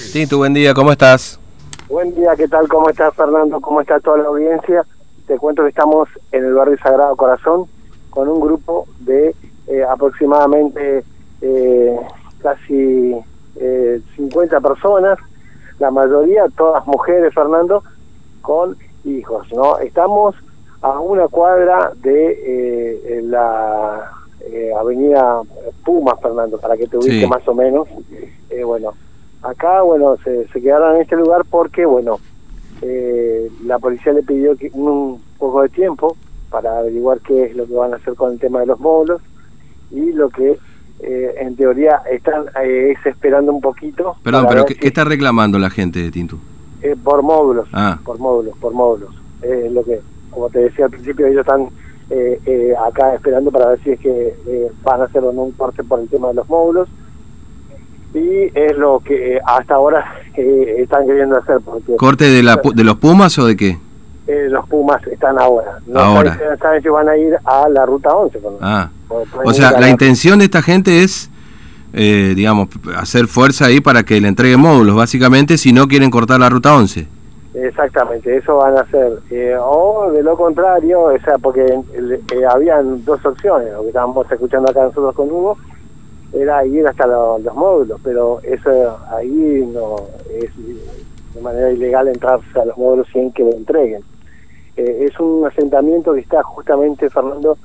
días. Tintu, buen día, ¿cómo estás? Buen día, ¿qué tal? ¿Cómo estás, Fernando? ¿Cómo está toda la audiencia? Te cuento que estamos en el barrio Sagrado Corazón con un grupo de eh, aproximadamente eh, casi eh, 50 personas, la mayoría todas mujeres, Fernando, con hijos, ¿no? Estamos a una cuadra de eh, la eh, avenida Pumas, Fernando, para que te ubique Sí. más o menos. Eh, bueno, acá, bueno, se, se quedaron en este lugar porque, bueno, eh, la policía le pidió que un poco de tiempo para averiguar qué es lo que van a hacer con el tema de los módulos y lo que eh, en teoría están eh, es esperando un poquito. Perdón, pero ¿qué, si- está reclamando la gente de Tintu? eh, por módulos, Ah. por módulos, por módulos. Es lo que, como te decía al principio, ellos están eh, eh, acá esperando para ver si es que van a hacer o no un corte por el tema de los módulos. Y es lo que hasta ahora eh, están queriendo hacer, porque ¿Corte de, la, de los Pumas o de qué? eh, los Pumas están ahora. No Ahora. saben, saben si van a ir a la ruta 11. por- Ah. O sea, la intención de esta gente es, eh, digamos, hacer fuerza ahí para que le entreguen módulos, básicamente, si no quieren cortar la ruta 11. Exactamente, eso van a hacer. Eh, o de lo contrario, o sea, porque eh, habían dos opciones, lo que estábamos escuchando acá nosotros con Hugo, era ir hasta lo- los módulos, pero eso ahí no es de manera ilegal entrarse a los módulos sin que lo entreguen. Eh, es un asentamiento que está justamente, Fernando,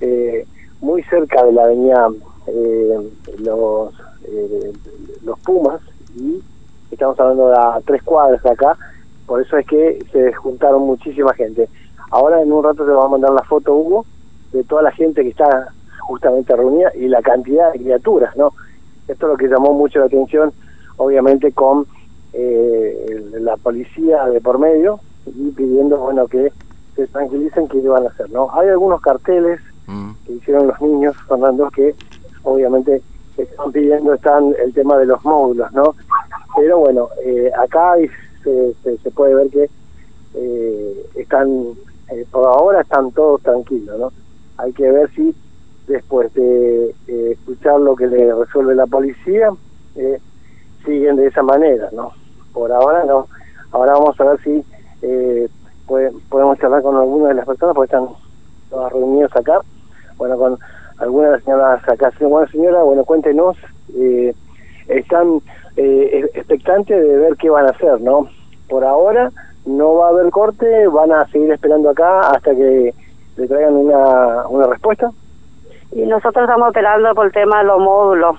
eh, muy cerca de la avenida eh, los, eh, los Pumas, y estamos hablando de a tres cuadras de acá, por eso es que se juntaron muchísima gente. Ahora en un rato te va a mandar la foto, Hugo, de toda la gente que está justamente reunida y la cantidad de criaturas, ¿no? Esto es lo que llamó mucho la atención, obviamente con eh, la policía de por medio y pidiendo, bueno, que se tranquilicen qué van a hacer, ¿no? Hay algunos carteles Mm. que hicieron los niños, Fernando, que obviamente están pidiendo están el tema de los módulos, ¿no? Pero bueno, eh, acá se, se, se puede ver que eh, están, eh, por ahora están todos tranquilos, ¿no? Hay que ver si después de escuchar lo que le resuelve la policía, eh, siguen de esa manera, ¿no? Por ahora no. Ahora vamos a ver si eh, podemos charlar con alguna de las personas, porque están todas reunidos acá. Bueno, con alguna de las señoras acá. Bueno, señora, bueno, cuéntenos. eh, están eh, expectantes de ver qué van a hacer, ¿no? Por ahora no va a haber corte, van a seguir esperando acá hasta que le traigan una, una respuesta. Y nosotros estamos esperando por el tema de los módulos.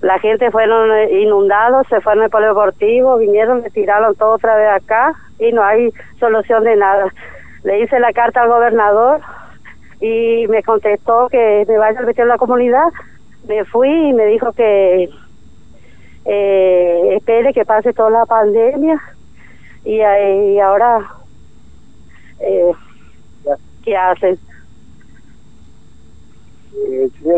La gente fueron eh, inundados, se fueron al polideportivo, vinieron, le tiraron todo otra vez acá y no hay solución de nada. Le hice la carta al gobernador y me contestó que me vaya a meter en la comunidad. Me fui y me dijo que eh, espere que pase toda la pandemia y, eh, y ahora eh, ¿qué hacen?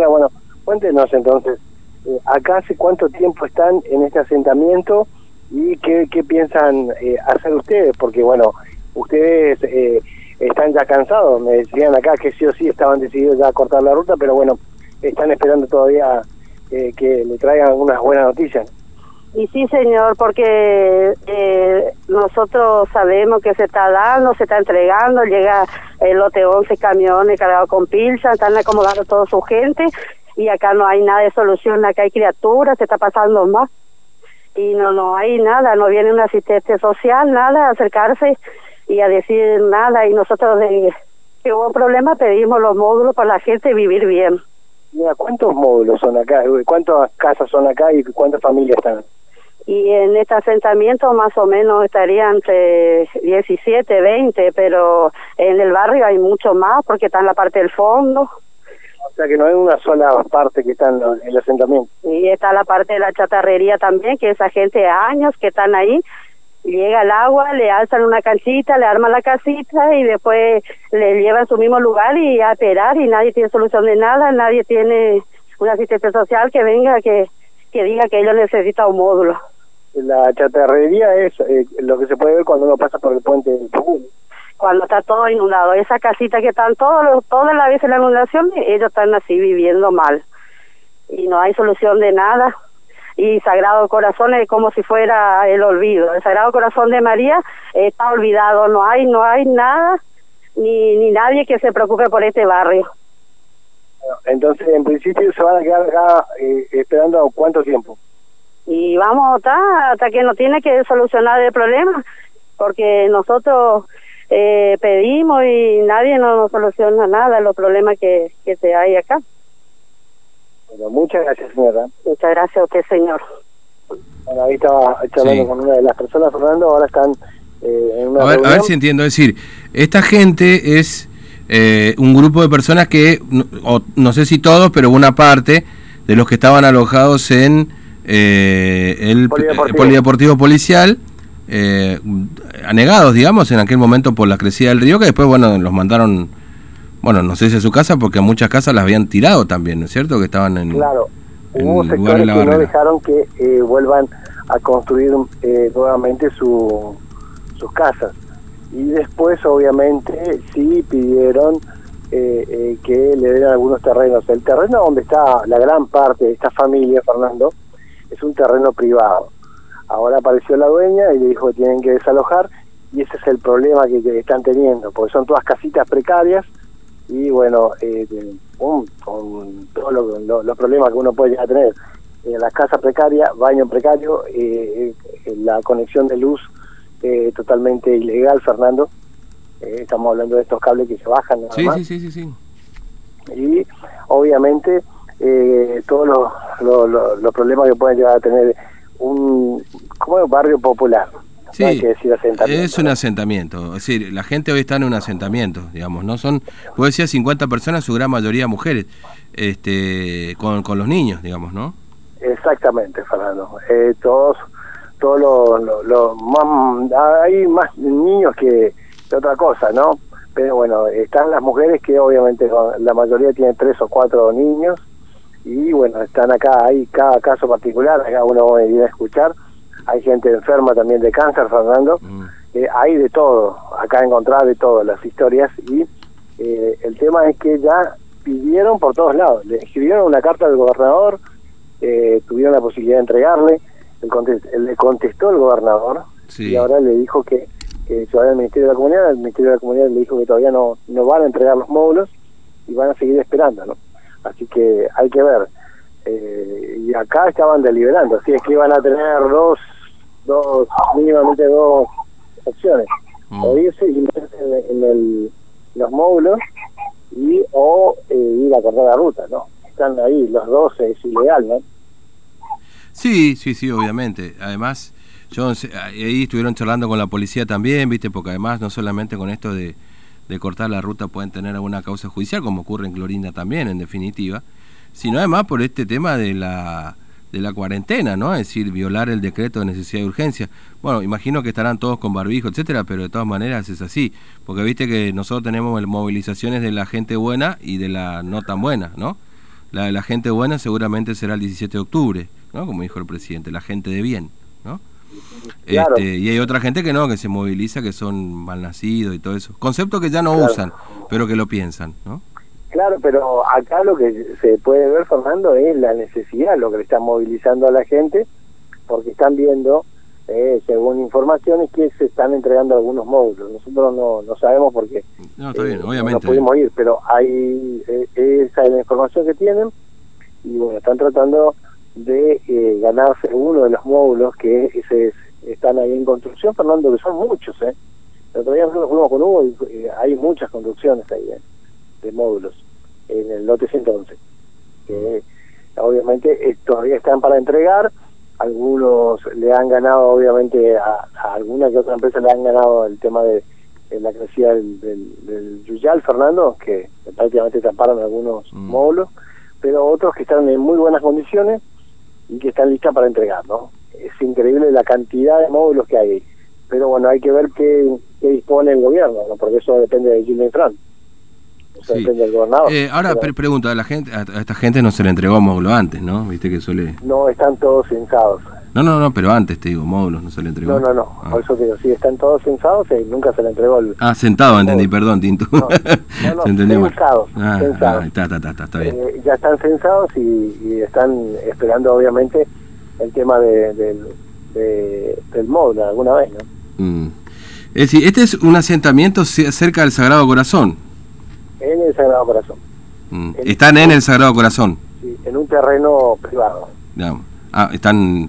Bueno, cuéntenos entonces, eh, acá hace cuánto tiempo están en este asentamiento y qué, qué piensan eh, hacer ustedes, porque bueno, ustedes eh, están ya cansados, me decían acá que sí o sí estaban decididos ya a cortar la ruta, pero bueno, están esperando todavía eh, que le traigan unas buenas noticias. Y sí, señor, porque eh, nosotros sabemos que se está dando, se está entregando, llega el lote 11 camiones cargados con pilcha, están acomodando toda su gente y acá no hay nada de solución, acá hay criaturas, se está pasando más y no no hay nada, no viene un asistente social, nada, a acercarse y a decir nada y nosotros de que hubo un problema pedimos los módulos para la gente vivir bien. Mira, ¿cuántos módulos son acá? ¿Cuántas casas son acá y cuántas familias están? Y en este asentamiento más o menos estaría entre 17, 20, pero en el barrio hay mucho más porque está en la parte del fondo O sea que no hay una sola parte que está en el asentamiento. y está la parte de la chatarrería también, que esa gente de años que están ahí, llega el agua, le alzan una canchita, le arman la casita y después le llevan a su mismo lugar y a esperar y nadie tiene solución de nada, nadie tiene un asistente social que venga que, que diga que ellos necesitan un módulo. La chatarrería es eh, lo que se puede ver cuando uno pasa por el puente del cuando está todo inundado. Esa casita que están todos los, todas las veces en la inundación, ellos están así viviendo mal. Y no hay solución de nada. y Sagrado Corazón es como si fuera el olvido. El Sagrado Corazón de María está olvidado, no hay, no hay nada ni, ni nadie que se preocupe por este barrio. Entonces, en principio, se van a quedar acá eh, esperando cuánto tiempo. Y vamos a estar hasta que no tiene que solucionar el problema, porque nosotros eh, pedimos y nadie nos soluciona nada los problemas que, que se hay acá. Bueno, muchas gracias, señora. Muchas gracias a usted, señor. Bueno, ahí estaba charlando con una de las personas, Fernando, ahora están eh, en una a ver, a ver si entiendo, es decir, esta gente es eh, un grupo de personas que, no, o, no sé si todos, pero una parte de los que estaban alojados en eh, el Polideportivo. polideportivo policial, eh, anegados, digamos, en aquel momento por la crecida del río, que después, bueno, los mandaron, bueno, no sé si a su casa, porque muchas casas las habían tirado también, ¿no es cierto? Que estaban en... Claro, en hubo sectores la que no dejaron que eh, vuelvan a construir eh, nuevamente su, sus casas. Y después, obviamente, sí pidieron eh, eh, que le den algunos terrenos. El terreno donde está la gran parte de esta familia, Fernando, es un terreno privado. Ahora apareció la dueña y le dijo que tienen que desalojar y ese es el problema que, que están teniendo, porque son todas casitas precarias y bueno, eh, con todos lo- lo- los problemas que uno puede llegar a tener. Eh, la casa precaria, baño precario, eh, eh, la conexión de luz totalmente ilegal, Fernando. Estamos hablando de estos cables que se bajan nada Sí, más sí, sí, sí, sí. y obviamente eh, todos los, los, los- los problemas que pueden llegar a tener un como un barrio popular Sí, no hay que decir asentamiento es un asentamiento. Es decir, la gente hoy está en un asentamiento, digamos, no son, puedo decir 50 personas, su gran mayoría mujeres, este, con, con los niños, digamos, ¿no? exactamente Fernando eh, todos todos los más hay más niños que, que otra cosa no pero bueno están las mujeres que obviamente la mayoría tienen tres o cuatro niños y bueno están acá hay cada caso particular acá uno viene a escuchar hay gente enferma también de cáncer Fernando Mm. Eh, hay de todo, acá encontrar de todo las historias y eh, el tema es que ya pidieron por todos lados, le escribieron una carta al gobernador, eh, tuvieron la posibilidad de entregarle, el contest- le contestó el gobernador Sí. y ahora le dijo que, que se vaya al Ministerio de la Comunidad, el Ministerio de la Comunidad le dijo que todavía no, no van a entregar los módulos y van a seguir esperando, ¿no? Así que hay que ver. Eh, y acá estaban deliberando, así es que iban a tener dos, dos mínimamente dos opciones. Mm. O irse y meterse en, en el, los módulos y o eh, ir a cortar la ruta, ¿no? Están ahí, los dos es ilegal, ¿no? Sí, sí, sí, obviamente. Además, yo ahí estuvieron charlando con la policía también, viste, porque además no solamente con esto de, de cortar la ruta pueden tener alguna causa judicial, como ocurre en Clorinda también, en definitiva, sino además por este tema de la de la cuarentena, ¿no? Es decir, violar el decreto de necesidad de urgencia. Bueno, imagino que estarán todos con barbijo, etcétera, pero de todas maneras es así, porque viste que nosotros tenemos movilizaciones de la gente buena y de la no tan buena, ¿no? La de la gente buena seguramente será el 17 de octubre, ¿no? Como dijo el presidente, la gente de bien, ¿no? Claro. Este, y hay otra gente que no, que se moviliza, que son malnacidos y todo eso. Concepto que ya no Claro. usan, pero que lo piensan, ¿no? Claro, pero acá lo que se puede ver, Fernando, es la necesidad, lo que le están movilizando a la gente, porque están viendo, eh, según informaciones, que se están entregando algunos módulos. Nosotros no, no sabemos por qué. No, está Eh, bien, No obviamente. pudimos ir, pero hay eh, esa es la información que tienen y bueno, están tratando de eh, ganarse uno de los módulos que se, están ahí en construcción, Fernando, que son muchos, ¿eh? El otro día nosotros fuimos con Hugo y eh, hay muchas construcciones ahí, ¿eh? de módulos en el lote 111 que obviamente todavía están para entregar algunos le han ganado obviamente a, a alguna que otra empresa le han ganado el tema de, de la crecida del, del, del Yuyal Fernando que prácticamente taparon algunos Mm. módulos pero otros que están en muy buenas condiciones y que están listas para entregar no es increíble la cantidad de módulos que hay pero bueno hay que ver qué, qué dispone el gobierno ¿no? porque eso depende de Jimmy Trump eso Sí. depende del gobernador Eh, ahora, Pero pre- pregunta, a la gente, a, a esta gente no se le entregó módulo antes, ¿no? Viste que suele... no están todos censados No, no, no, pero antes te digo, módulos no se le entregó. No, no, no. Ah. Por eso digo, sí, están todos censados y nunca se le entregó el... Ah, sentado, entendí, perdón, Tinto. No, no, no, censados, Ah, censados. ah, está, está, está, está, bien. Eh, ya están censados y, y están esperando, obviamente, el tema de, del, de- del módulo alguna vez, ¿no? Mm. Es decir, este es un asentamiento ce- cerca del Sagrado Corazón. En el Sagrado Corazón, Mm. Están en el Sagrado Corazón, sí, en un terreno privado. digamos. Ah, están...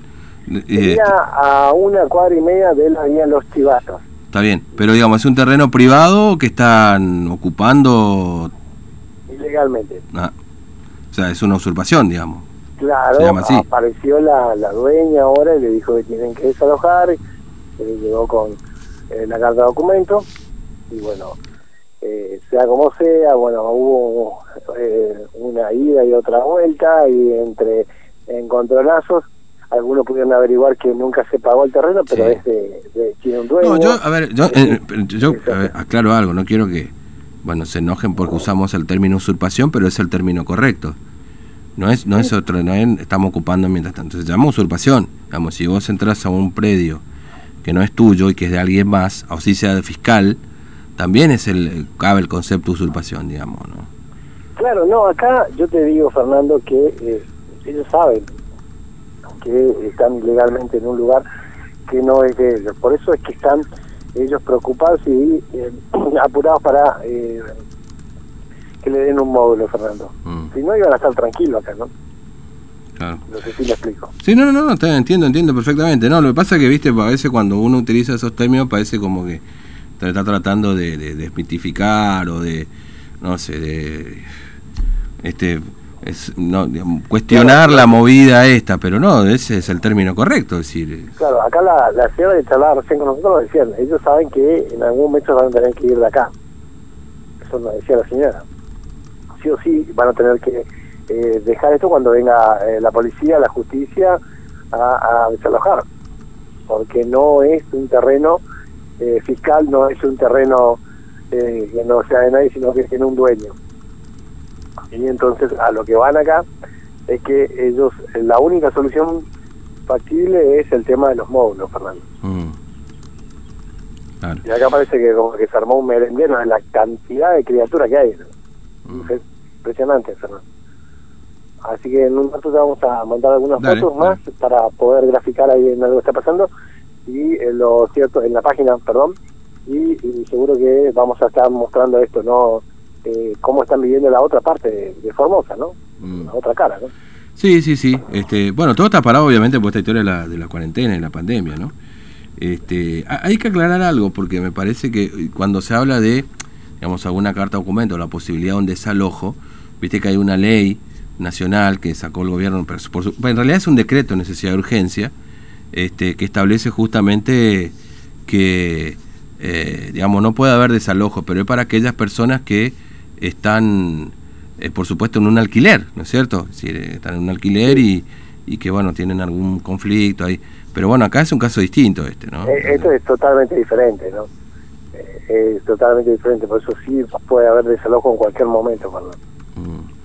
eh, a una cuadra y media de la vía Los Chivatos. está bien, pero digamos, es un terreno privado que están ocupando... ilegalmente. ah, o sea, es una usurpación, digamos. Claro, apareció la, la dueña ahora y le dijo que tienen que desalojar, eh, llegó con eh, la carta de documento y bueno, eh, sea como sea, bueno, hubo eh, una ida y otra vuelta y entre encontronazos, algunos pudieron averiguar que nunca se pagó el terreno, pero Sí. es de, de tiene un dueño. No, yo, a ver, yo, eh, yo a ver, aclaro algo, no quiero que, bueno, se enojen porque usamos el término usurpación, pero es el término correcto. No es, no es otro, no es, estamos ocupando mientras tanto. Se llama usurpación. Digamos, si vos entras a un predio que no es tuyo y que es de alguien más, o si sea de fiscal, también es el, cabe el concepto de usurpación, digamos, ¿no? Claro, no, acá yo te digo, Fernando, que eh, ellos saben que están ilegalmente en un lugar que no es de ellos. Por eso es que están ellos preocupados y eh, apurados para eh, que le den un módulo, Fernando. Mm, Si no, iban a estar tranquilos acá, ¿no? claro. No sé si le explico. Sí, no, no, no, está entiendo, entiendo perfectamente. No, lo que pasa es que, viste, a veces cuando uno utiliza esos términos parece como que está tratando de, de desmitificar o de, no sé, de, este, es, no, cuestionar la movida esta, pero no, ese es el término correcto, decir, Claro, acá la, la señora de charlar recién con nosotros lo decían, ellos saben que en algún momento van a tener que ir de acá. Eso lo decía la señora. Sí o sí van a tener que eh, dejar esto cuando venga eh, la policía, la justicia a, a desalojar. Porque no es un terreno eh, fiscal, no es un terreno eh, que no sea de nadie, sino que tiene un dueño. Y entonces a lo que van acá es que ellos, la única solución factible es el tema de los módulos, Fernando. mm, claro. Y acá parece que como que se armó un merendero de la cantidad de criaturas que hay. ¿no? Mm. Es impresionante, Fernando. Así que en un rato te vamos a mandar algunas Dale, fotos dale. más para poder graficar ahí en algo que está pasando y en lo cierto en la página, perdón, y, y seguro que vamos a estar mostrando esto, ¿no? Eh, cómo están viviendo la otra parte de, de Formosa, ¿no? Mm. La otra cara, ¿no? Sí, sí, sí. Este, bueno, todo está parado obviamente por esta historia de la, de la cuarentena y la pandemia, ¿no? Este, ha- hay que aclarar algo porque me parece que cuando se habla de, digamos, alguna carta documento, la posibilidad de un desalojo, viste que hay una ley nacional que sacó el gobierno, pero por su- en realidad es un decreto de necesidad de urgencia, este, que establece justamente que, eh, digamos, no puede haber desalojo, pero es para aquellas personas que están, eh, por supuesto, en un alquiler, ¿no es cierto? Es decir, eh, están en un alquiler y, y que, bueno, tienen algún conflicto ahí. Pero bueno, acá es un caso distinto este, ¿no? Eh, Esto es totalmente diferente, ¿no? Es totalmente diferente, por eso sí puede haber desalojo en cualquier momento, Fernando. Mm.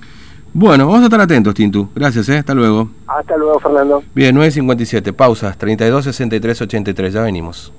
Bueno, vamos a estar atentos, Tintu. Gracias, ¿eh? Hasta luego. Hasta luego, Fernando. Bien, 9.57, pausas, 32, 63, 83, ya venimos.